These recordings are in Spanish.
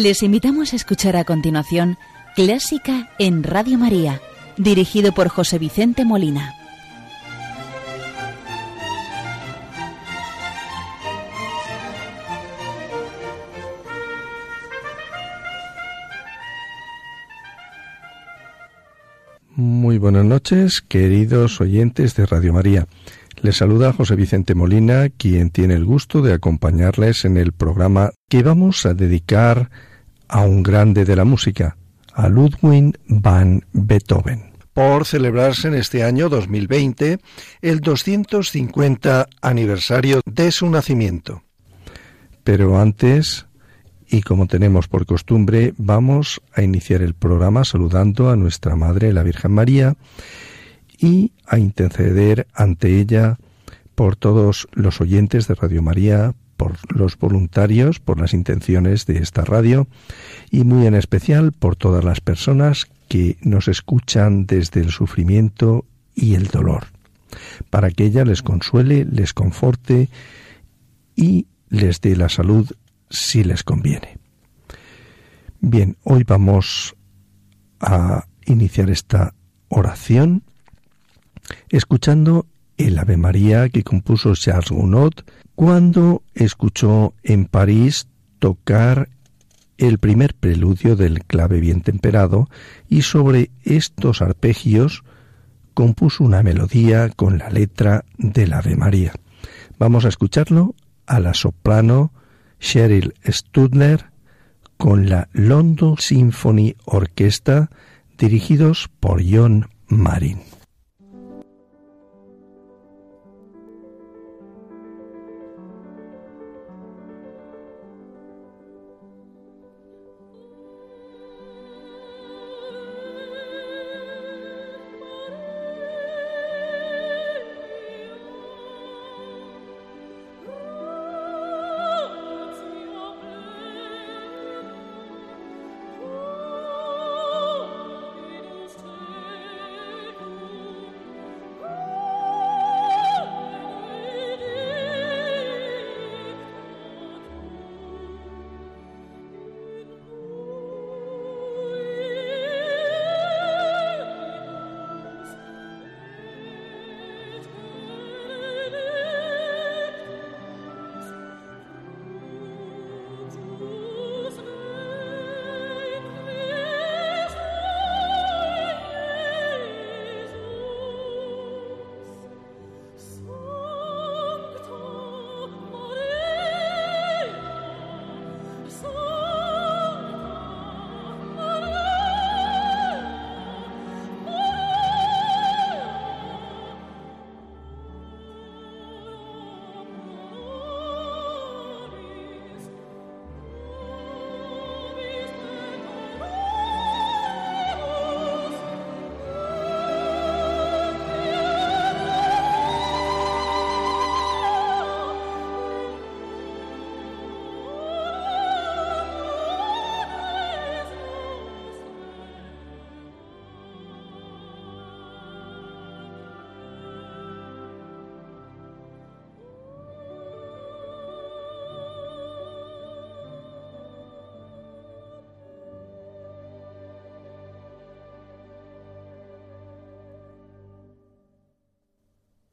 Les invitamos a escuchar a continuación Clásica en Radio María, dirigido por José Vicente Molina. Muy buenas noches, queridos oyentes de Radio María. Les saluda José Vicente Molina, quien tiene el gusto de acompañarles en el programa que vamos a dedicar a un grande de la música, a Ludwig van Beethoven. Por celebrarse en este año 2020 el 250 aniversario de su nacimiento. Pero antes, y como tenemos por costumbre, vamos a iniciar el programa saludando a nuestra Madre, la Virgen María, y a interceder ante ella por todos los oyentes de Radio María, por los voluntarios, por las intenciones de esta radio y muy en especial por todas las personas que nos escuchan desde el sufrimiento y el dolor, para que ella les consuele, les conforte y les dé la salud si les conviene. Bien, hoy vamos a iniciar esta oración escuchando el Ave María que compuso Charles Gounod cuando escuchó en París tocar el primer preludio del clave bien temperado y sobre estos arpegios compuso una melodía con la letra del Ave María. Vamos a escucharlo a la soprano Cheryl Studler con la London Symphony Orchestra dirigidos por John Marin.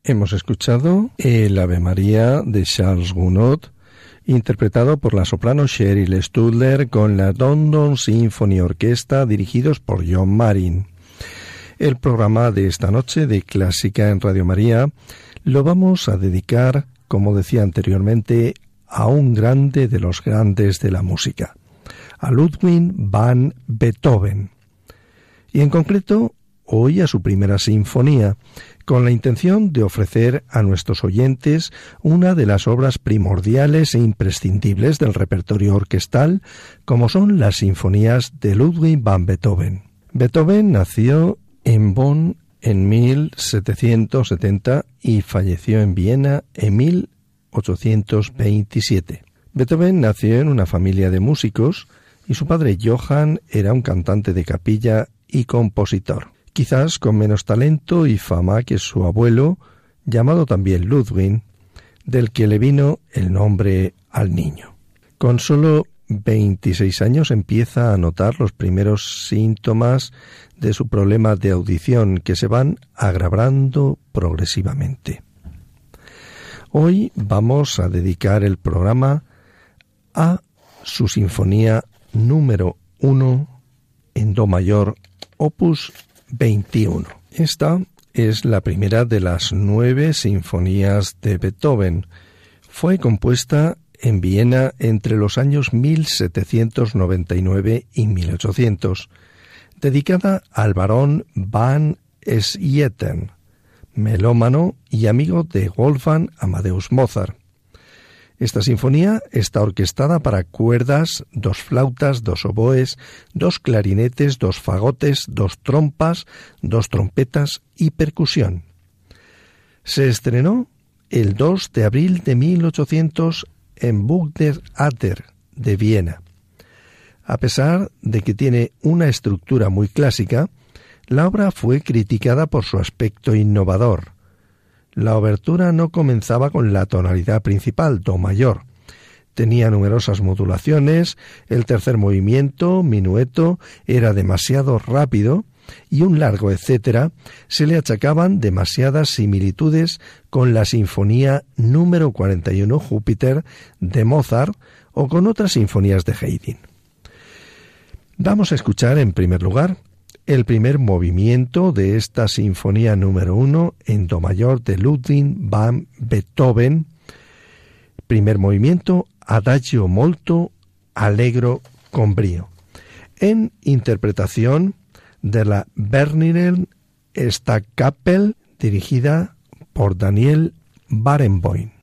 Hemos escuchado el Ave María de Charles Gounod, interpretado por la soprano Cheryl Studler con la London Symphony Orchestra dirigidos por John Marin. El programa de esta noche de Clásica en Radio María lo vamos a dedicar, como decía anteriormente, a un grande de los grandes de la música, a Ludwig van Beethoven. Y en concreto, hoy a su primera sinfonía, con la intención de ofrecer a nuestros oyentes una de las obras primordiales e imprescindibles del repertorio orquestal, como son las sinfonías de Ludwig van Beethoven. Beethoven nació en Bonn en 1770 y falleció en Viena en 1827. Beethoven nació en una familia de músicos y su padre Johann era un cantante de capilla y compositor quizás con menos talento y fama que su abuelo, llamado también Ludwig, del que le vino el nombre al niño. Con solo 26 años empieza a notar los primeros síntomas de su problema de audición que se van agravando progresivamente. Hoy vamos a dedicar el programa a su sinfonía número 1 en Do mayor, opus 21. Esta es la primera de las nueve sinfonías de Beethoven. Fue compuesta en Viena entre los años 1799 y 1800, dedicada al barón Van Schieten, melómano y amigo de Wolfgang Amadeus Mozart. Esta sinfonía está orquestada para cuerdas, dos flautas, dos oboes, dos clarinetes, dos fagotes, dos trompas, dos trompetas y percusión. Se estrenó el 2 de abril de 1800 en Bugner de Viena. A pesar de que tiene una estructura muy clásica, la obra fue criticada por su aspecto innovador, la obertura no comenzaba con la tonalidad principal, Do mayor. Tenía numerosas modulaciones, el tercer movimiento, minueto, era demasiado rápido, y un largo etcétera, se le achacaban demasiadas similitudes con la Sinfonía número 41 Júpiter de Mozart o con otras sinfonías de Haydn. Vamos a escuchar en primer lugar el primer movimiento de esta Sinfonía número uno en Do mayor de Ludwig van Beethoven. Primer movimiento, Adagio molto allegro con brío. En interpretación de la Berliner Staatskapelle dirigida por Daniel Barenboim.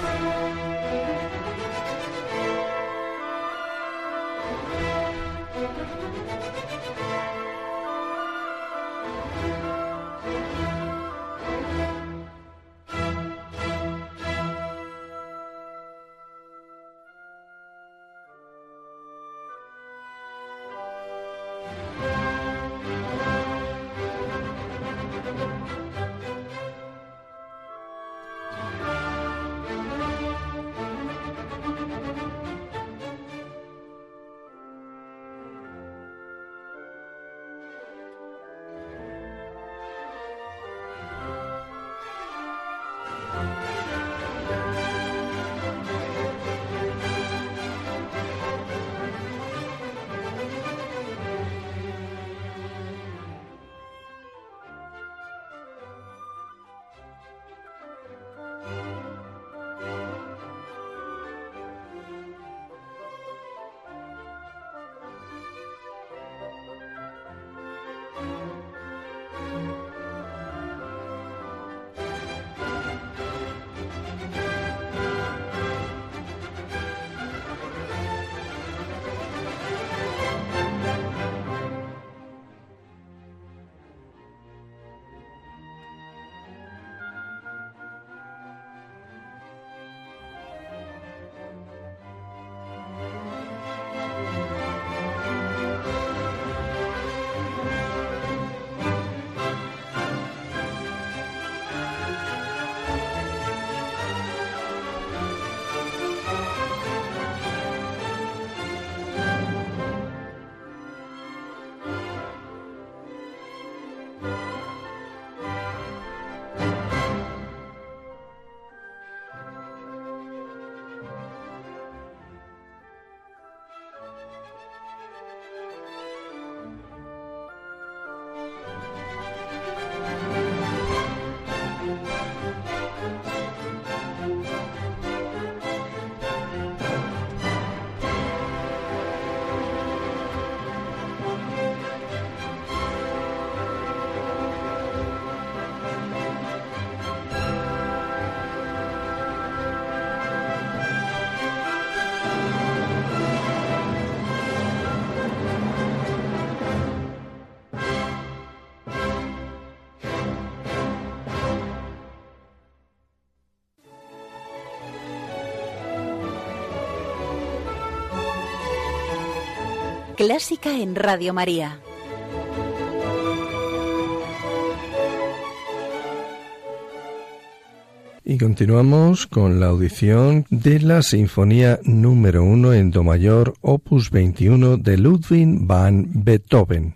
Música Clásica en Radio María. Y continuamos con la audición de la Sinfonía número 1 en Do mayor, opus 21 de Ludwig van Beethoven.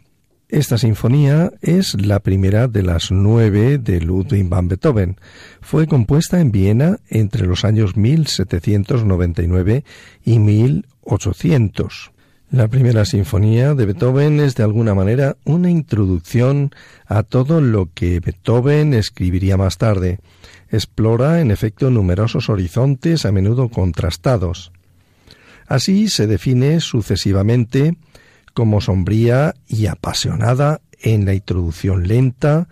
Esta sinfonía es la primera de las nueve de Ludwig van Beethoven. Fue compuesta en Viena entre los años 1799 y 1800. La primera sinfonía de Beethoven es de alguna manera una introducción a todo lo que Beethoven escribiría más tarde. Explora, en efecto, numerosos horizontes a menudo contrastados. Así se define sucesivamente como sombría y apasionada en la introducción lenta,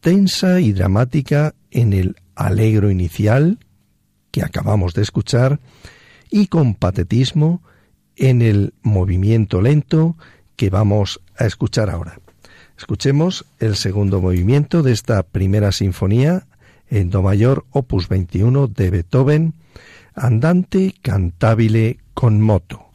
tensa y dramática en el alegro inicial, que acabamos de escuchar, y con patetismo en el movimiento lento que vamos a escuchar ahora. Escuchemos el segundo movimiento de esta primera sinfonía en Do mayor, opus 21 de Beethoven, Andante cantabile con moto.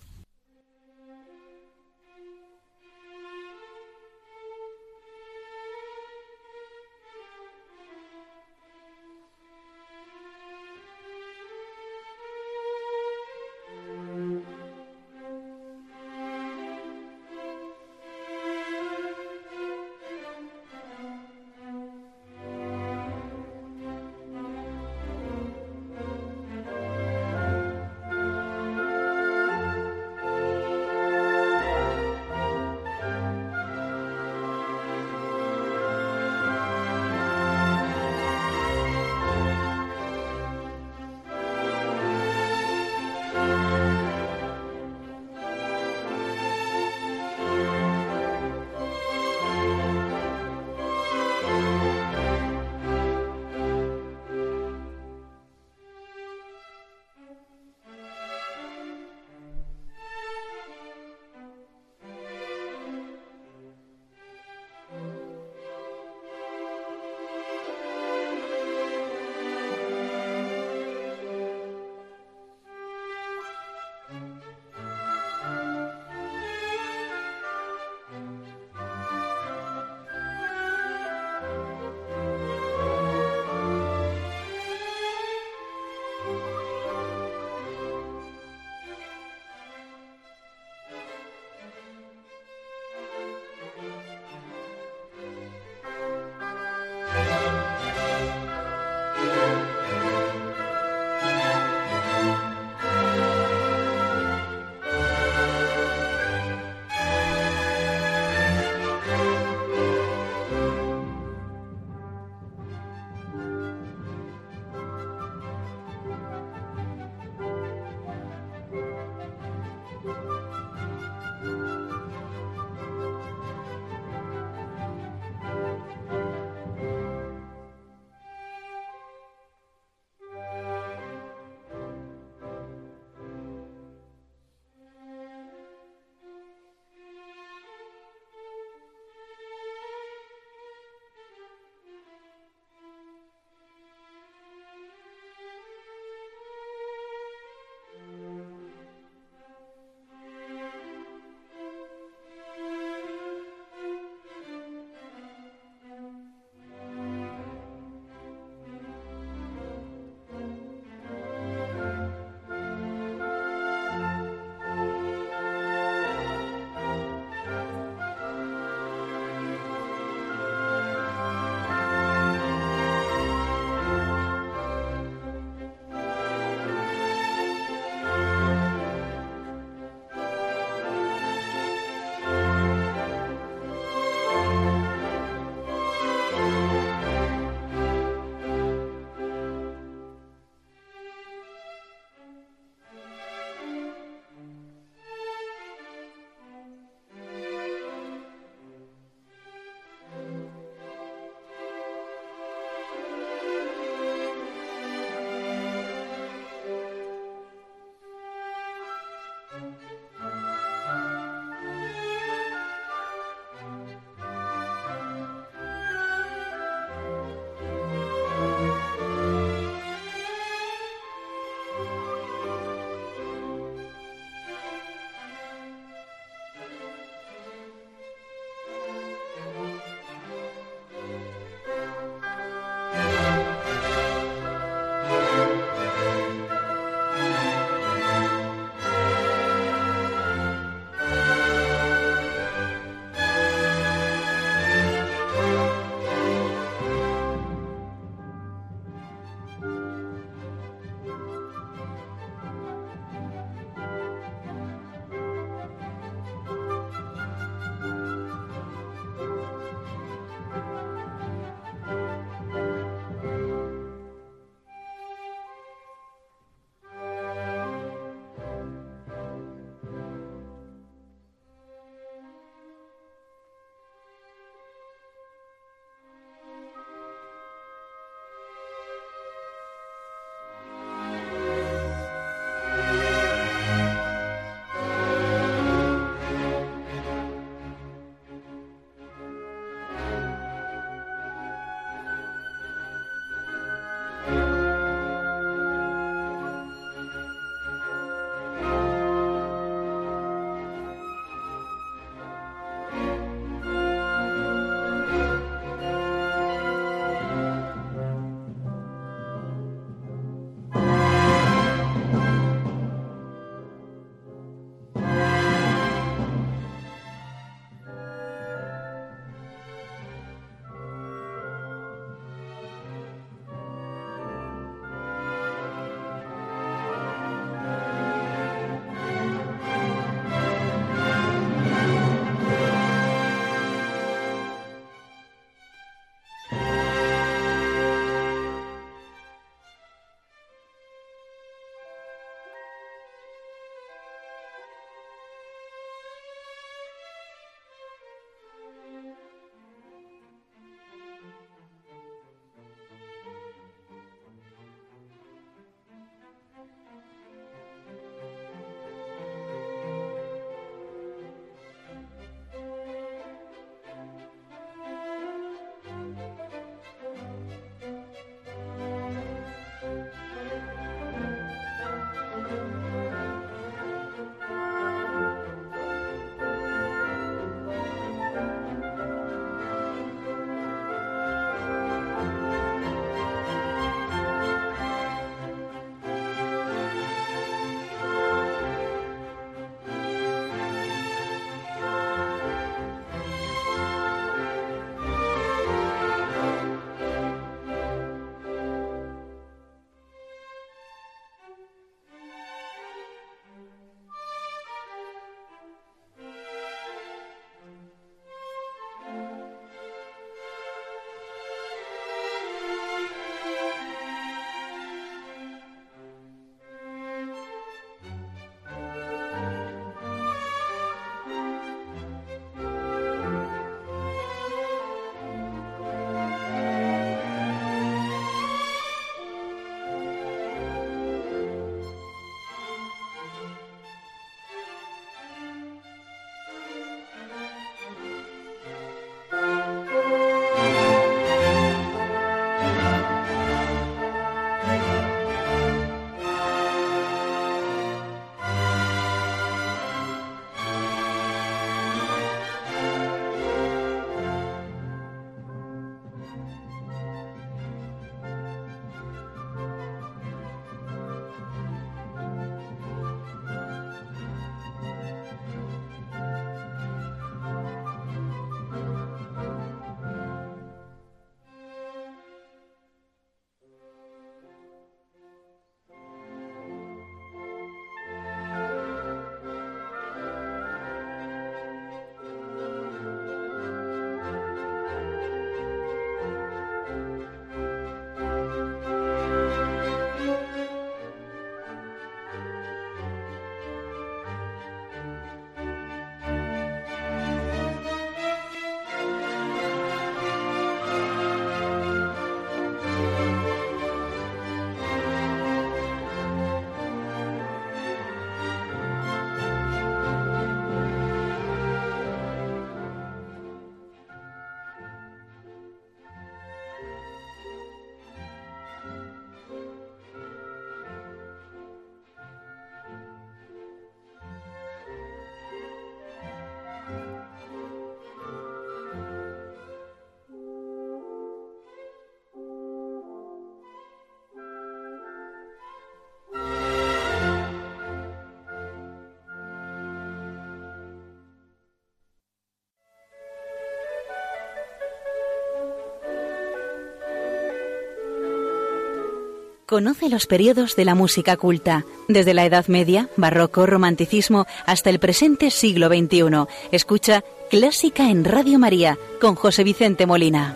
Conoce los periodos de la música culta, desde la Edad Media, Barroco, Romanticismo, hasta el presente siglo XXI. Escucha Clásica en Radio María con José Vicente Molina.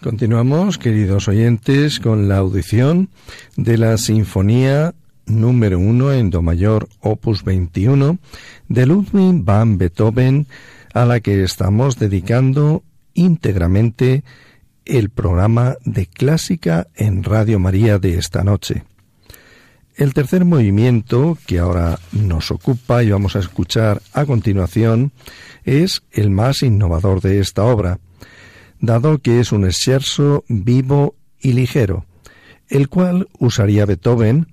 Continuamos, queridos oyentes, con la audición de la Sinfonía número 1 en Do mayor, opus 21, de Ludwig van Beethoven, a la que estamos dedicando íntegramente el programa de clásica en Radio María de esta noche. El tercer movimiento que ahora nos ocupa y vamos a escuchar a continuación es el más innovador de esta obra, dado que es un exerso vivo y ligero, el cual usaría Beethoven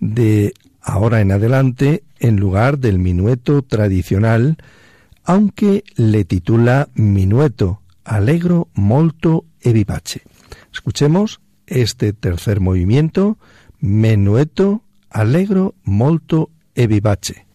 de ahora en adelante en lugar del minueto tradicional aunque le titula Minueto, allegro molto e vivace. Escuchemos este tercer movimiento, Menueto, allegro molto e vivace.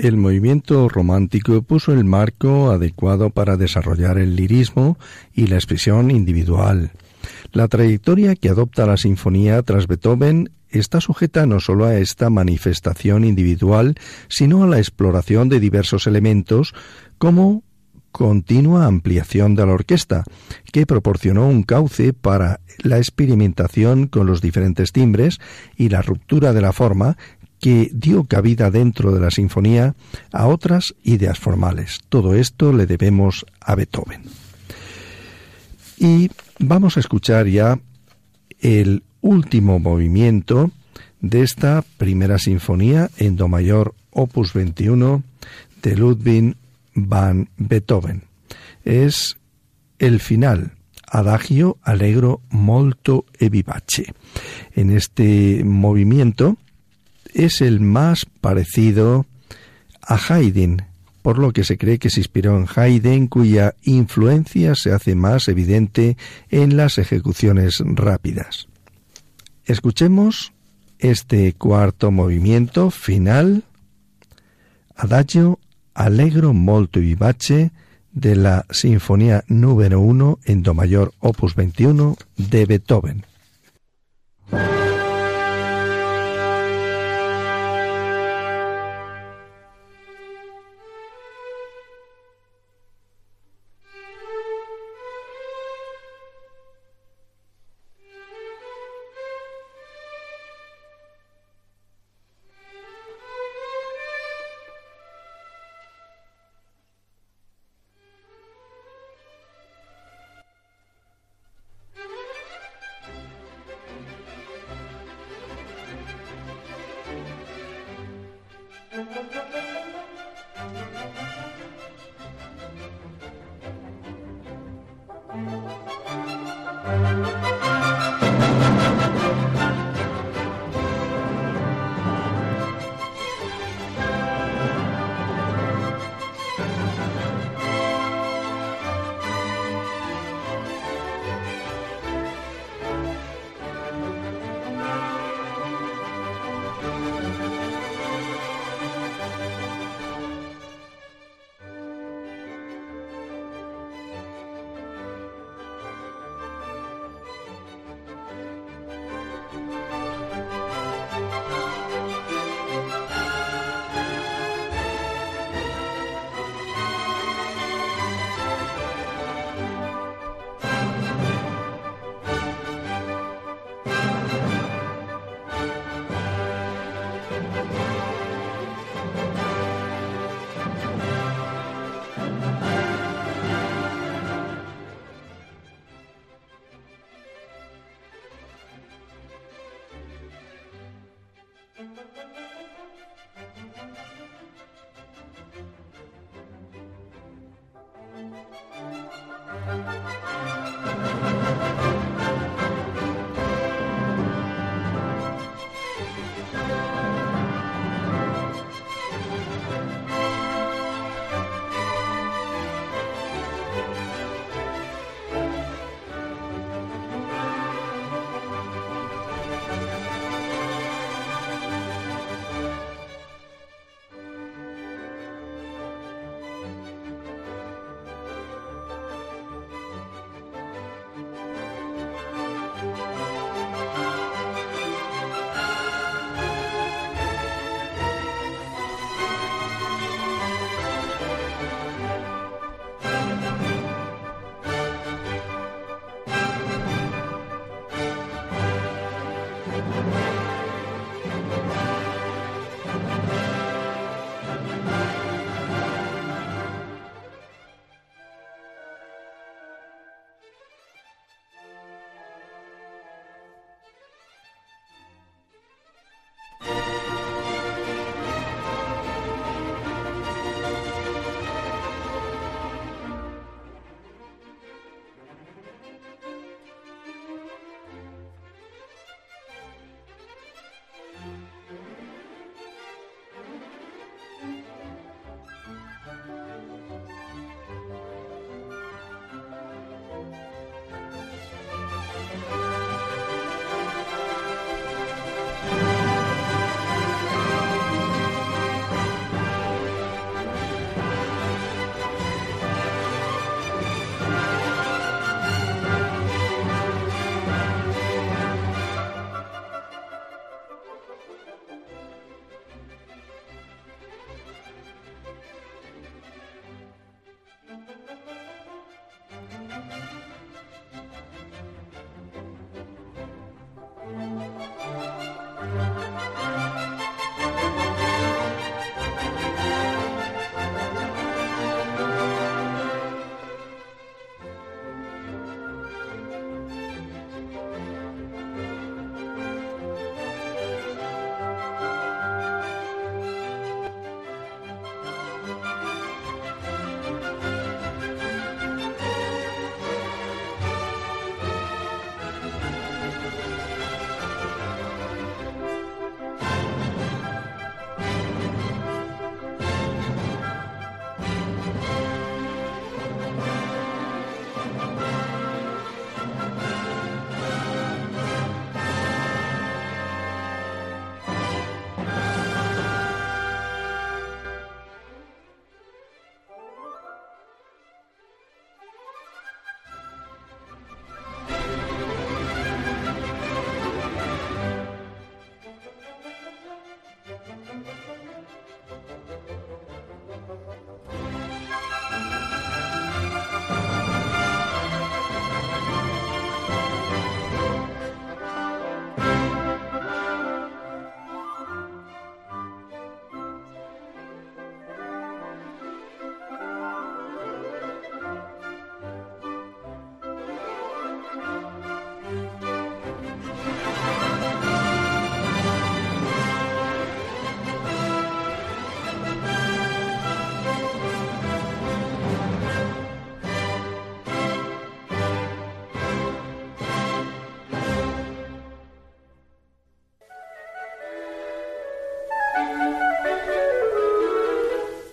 El movimiento romántico puso el marco adecuado para desarrollar el lirismo y la expresión individual. La trayectoria que adopta la sinfonía tras Beethoven está sujeta no solo a esta manifestación individual, sino a la exploración de diversos elementos como continua ampliación de la orquesta, que proporcionó un cauce para la experimentación con los diferentes timbres y la ruptura de la forma que dio cabida dentro de la sinfonía a otras ideas formales. Todo esto le debemos a Beethoven. Y vamos a escuchar ya el último movimiento de esta primera sinfonía en Do mayor opus 21 de Ludwig van Beethoven. Es el final, adagio allegro molto e vivace. En este movimiento es el más parecido a Haydn, por lo que se cree que se inspiró en Haydn, cuya influencia se hace más evidente en las ejecuciones rápidas. Escuchemos este cuarto movimiento final, Adagio Allegro molto vivace de la Sinfonía número 1 en Do mayor opus 21 de Beethoven.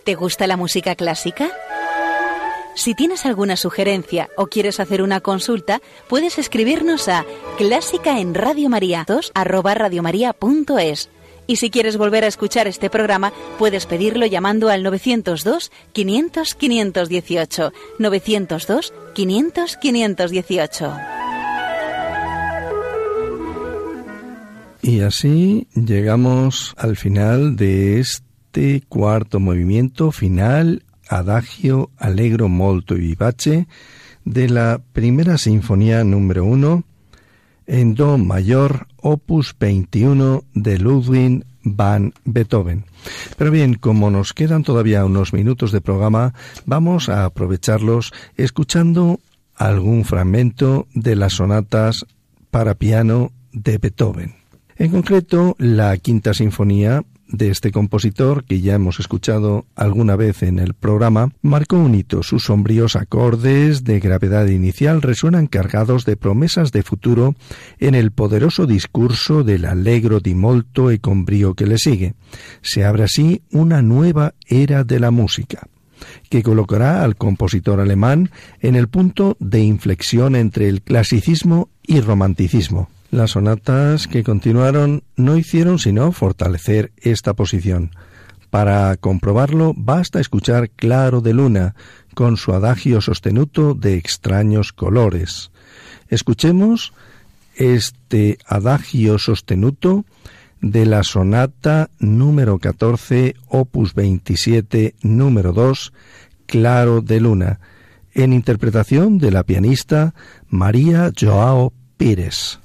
¿Te gusta la música clásica? Si tienes alguna sugerencia o quieres hacer una consulta, puedes escribirnos a clásica en Radio María 2 Y si quieres volver a escuchar este programa, puedes pedirlo llamando al 902 500 518 902 500 518. Y así llegamos al final de este cuarto movimiento final Adagio Allegro molto vivace de la primera sinfonía número 1 en Do mayor, opus 21 de Ludwig van Beethoven. Pero bien, como nos quedan todavía unos minutos de programa, vamos a aprovecharlos escuchando algún fragmento de las sonatas para piano de Beethoven. En concreto, la quinta sinfonía de este compositor, que ya hemos escuchado alguna vez en el programa, marcó un hito. Sus sombríos acordes de gravedad inicial resuenan cargados de promesas de futuro en el poderoso discurso del allegro di molto e con brío que le sigue. Se abre así una nueva era de la música que colocará al compositor alemán en el punto de inflexión entre el clasicismo y romanticismo. Las sonatas que continuaron no hicieron sino fortalecer esta posición. Para comprobarlo basta escuchar Claro de Luna con su adagio sostenuto de extraños colores. Escuchemos este adagio sostenuto de la sonata número 14, opus 27, número 2, Claro de Luna, en interpretación de la pianista María Joao Pires.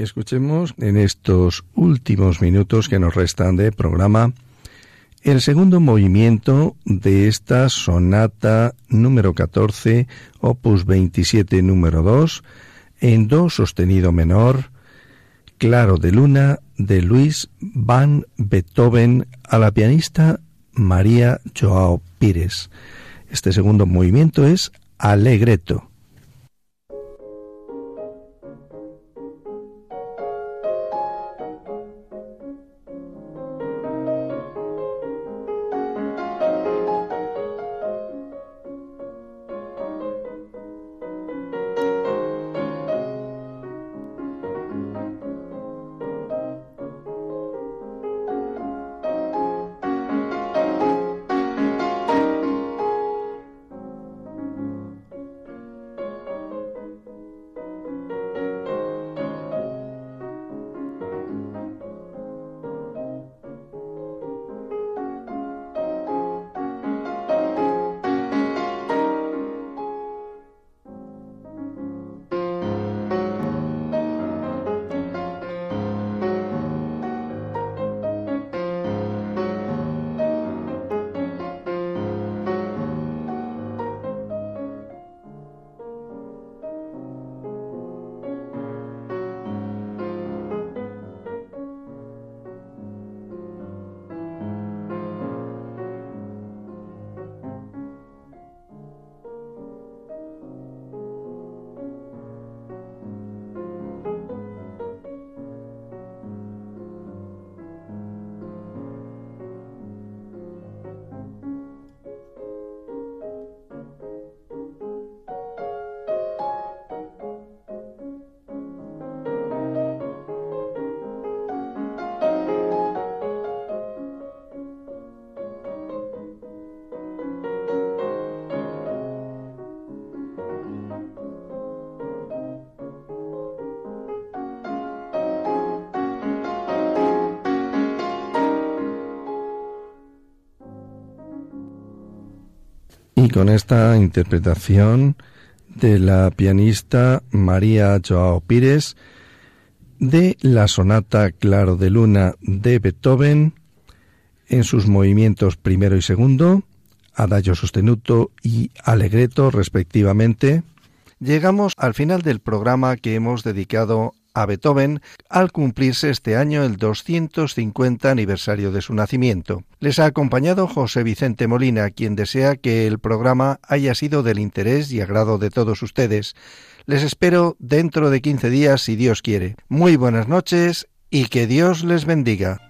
Y escuchemos en estos últimos minutos que nos restan de programa el segundo movimiento de esta sonata número 14, opus 27 número 2, en do sostenido menor, Claro de Luna, de Luis van Beethoven a la pianista María Joao Pires. Este segundo movimiento es Alegreto. Con esta interpretación de la pianista María Joao Pires de la sonata Claro de Luna de Beethoven en sus movimientos primero y segundo, adagio sostenuto y allegretto respectivamente, llegamos al final del programa que hemos dedicado a Beethoven al cumplirse este año el 250 aniversario de su nacimiento. Les ha acompañado José Vicente Molina, quien desea que el programa haya sido del interés y agrado de todos ustedes. Les espero dentro de 15 días si Dios quiere. Muy buenas noches y que Dios les bendiga.